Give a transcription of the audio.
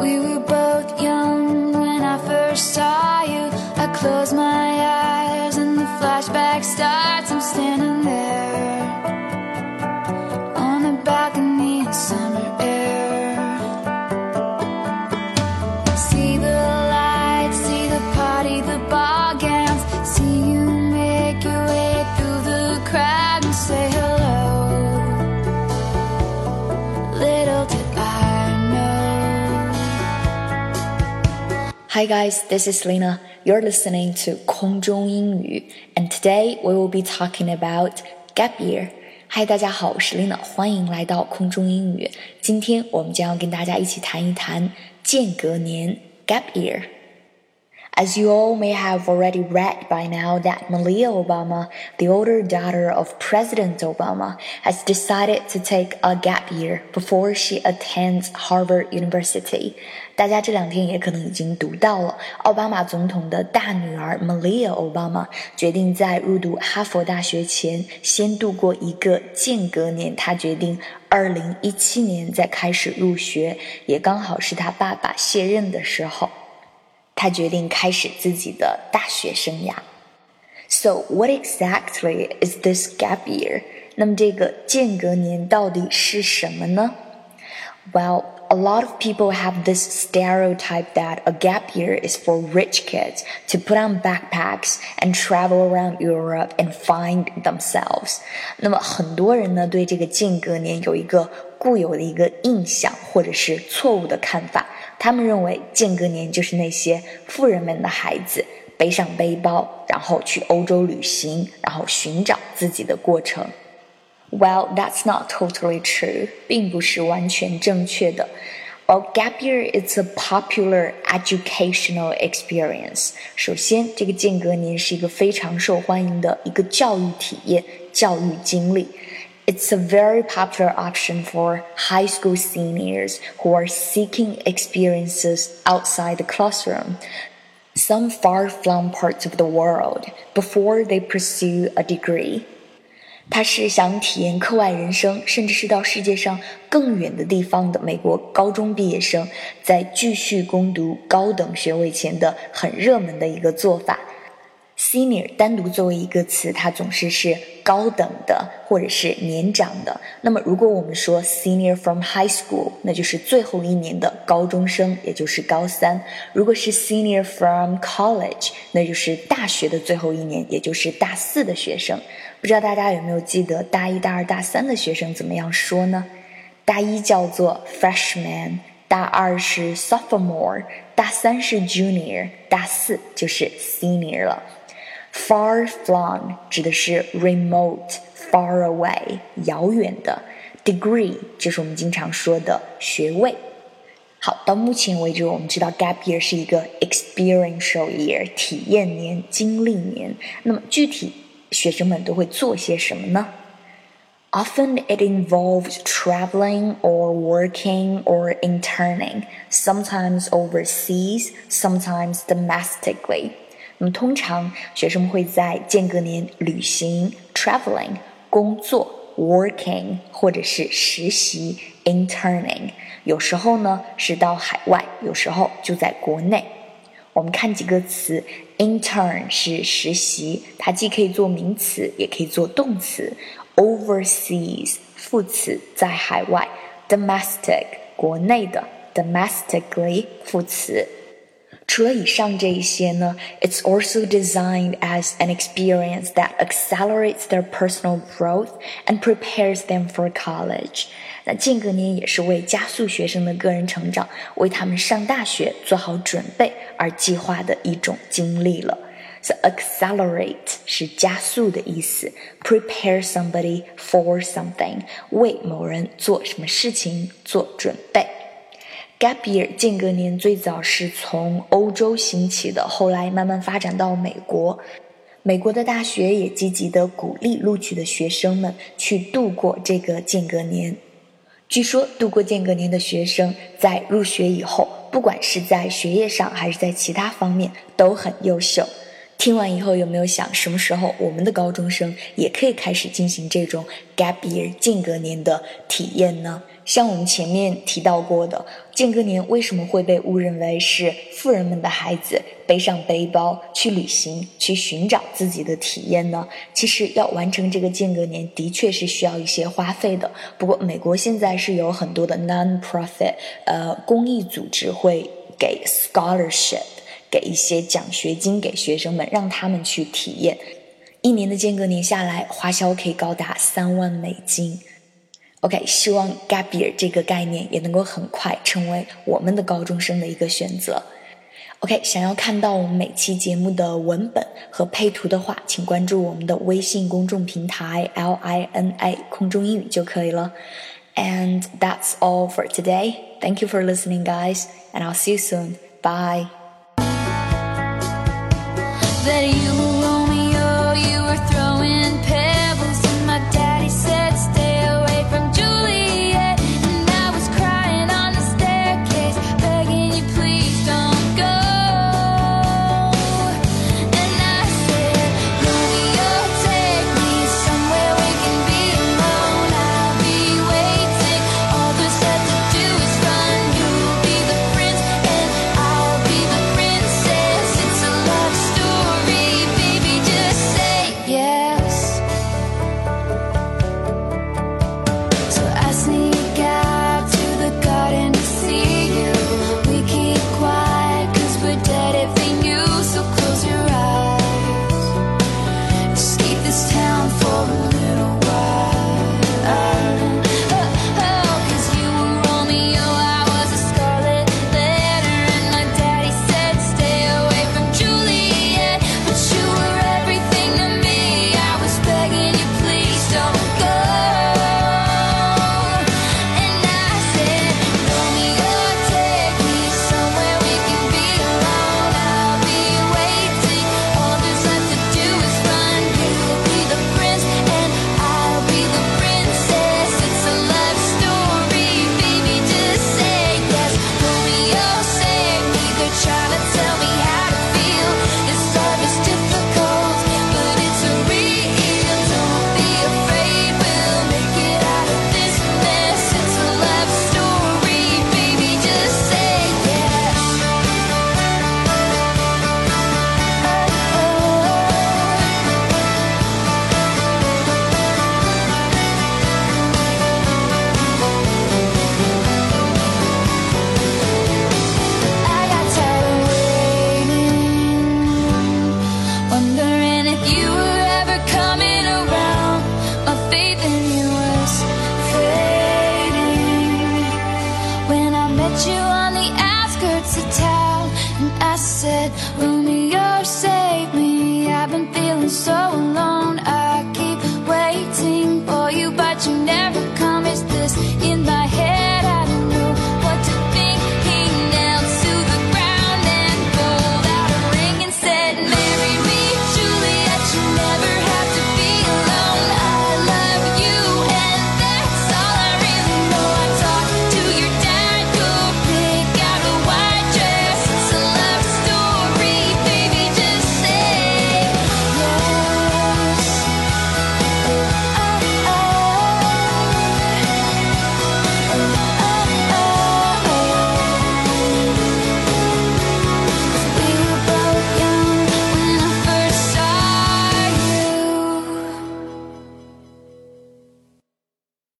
We were both young when I first saw you. I closed my eyes Hi guys, this is Lena. You're listening to 空中英语 and today we will be talking about gap year. Hi，大家好，我是 Lena，欢迎来到空中英语。今天我们将要跟大家一起谈一谈间隔年 gap year。 As you all may have already read by now that Malia Obama, the older daughter of President Obama, has decided to take a gap year before she attends Harvard University. 大家这两天也可能已经读到了，奥巴马总统的大女儿 Malia Obama 决定在入读哈佛大学前先度过一个间隔年。她决定2017年再开始入学，也刚好是她爸爸卸任的时候。 他决定开始自己的大学生涯。So what exactly is this gap year？那么这个间隔年到底是什么呢？Well, a lot of people have this stereotype that a gap year is for rich kids to put on backpacks and travel around Europe and find themselves. 那么很多人呢对这个间隔年有一个固有的一个印象或者是错误的看法。 他们认为间隔年就是那些富人们的孩子背上背包，然后去欧洲旅行，然后寻找自己的过程。Well, that's not totally true，并不是完全正确的。Well, gap year is a popular educational experience。首先，这个间隔年是一个非常受欢迎的一个教育体验、教育经历。It's a very popular option for high school seniors who are seeking experiences outside the classroom, some far flung parts of the world, before they pursue a degree. 他是想体验课外人生，甚至是到世界上更远的地方的美国高中毕业生，在继续攻读高等学位前的很热门的一个做法。Senior 单独作为一个词，它总是是 高等的或者是年长的。那么，如果我们说 Senior from high school，那就是最后一年的高中生，也就是高三；如果是 Senior from college，那就是大学的最后一年，也就是大四的学生。不知道大家有没有记得大一、大二、大三的学生怎么样说呢？大一叫做 Freshman，大二是 Sophomore，大三是 Junior，大四就是 Senior 了。Far flung 指的是 remote、far away、遥远的。Degree 就是我们经常说的学位。好，到目前为止，我们知道 gap year 是一个 experiential year 体验年、经历年。那么具体学生们都会做些什么呢？Often it involves traveling or working or interning, sometimes overseas, sometimes domestically. 那么通常学生们会在间隔年旅行 （traveling）、工作 （working） 或者是实习 （interning）。有时候呢是到海外，有时候就在国内。我们看几个词，intern 是实习，它既可以做名词，也可以做动词。overseas 副词在海外，domestic 国内的，domestically 副词。除了以上这一些呢，it's also designed as an experience that accelerates their personal growth and prepares them for college。那间隔年也是为加速学生的个人成长，为他们上大学做好准备而计划的一种经历了。So accelerate 是加速的意思，prepare somebody for something 为某人做什么事情做准备。 Gap year 间隔年最早是从欧洲兴起的，后来慢慢发展到美国。美国的大学也积极的鼓励录取的学生们去度过这个间隔年。据说度过间隔年的学生在入学以后，不管是在学业上还是在其他方面都很优秀。听完以后有没有想，什么时候我们的高中生也可以开始进行这种 gap year 间隔年的体验呢？像我们前面提到过的，间隔年为什么会被误认为是富人们的孩子背上背包去旅行、去寻找自己的体验呢？其实要完成这个间隔年，的确是需要一些花费的。不过，美国现在是有很多的 non-profit 呃公益组织会给 scholarship，给一些奖学金给学生们，让他们去体验。一年的间隔年下来，花销可以高达三万美金。OK，希望 gap year 这个概念也能够很快成为我们的高中生的一个选择。OK，想要看到我们每期节目的文本和配图的话，请关注我们的微信公众平台 L I N A 空中英语就可以了。And that's all for today. Thank you for listening, guys, and I'll see you soon. Bye. So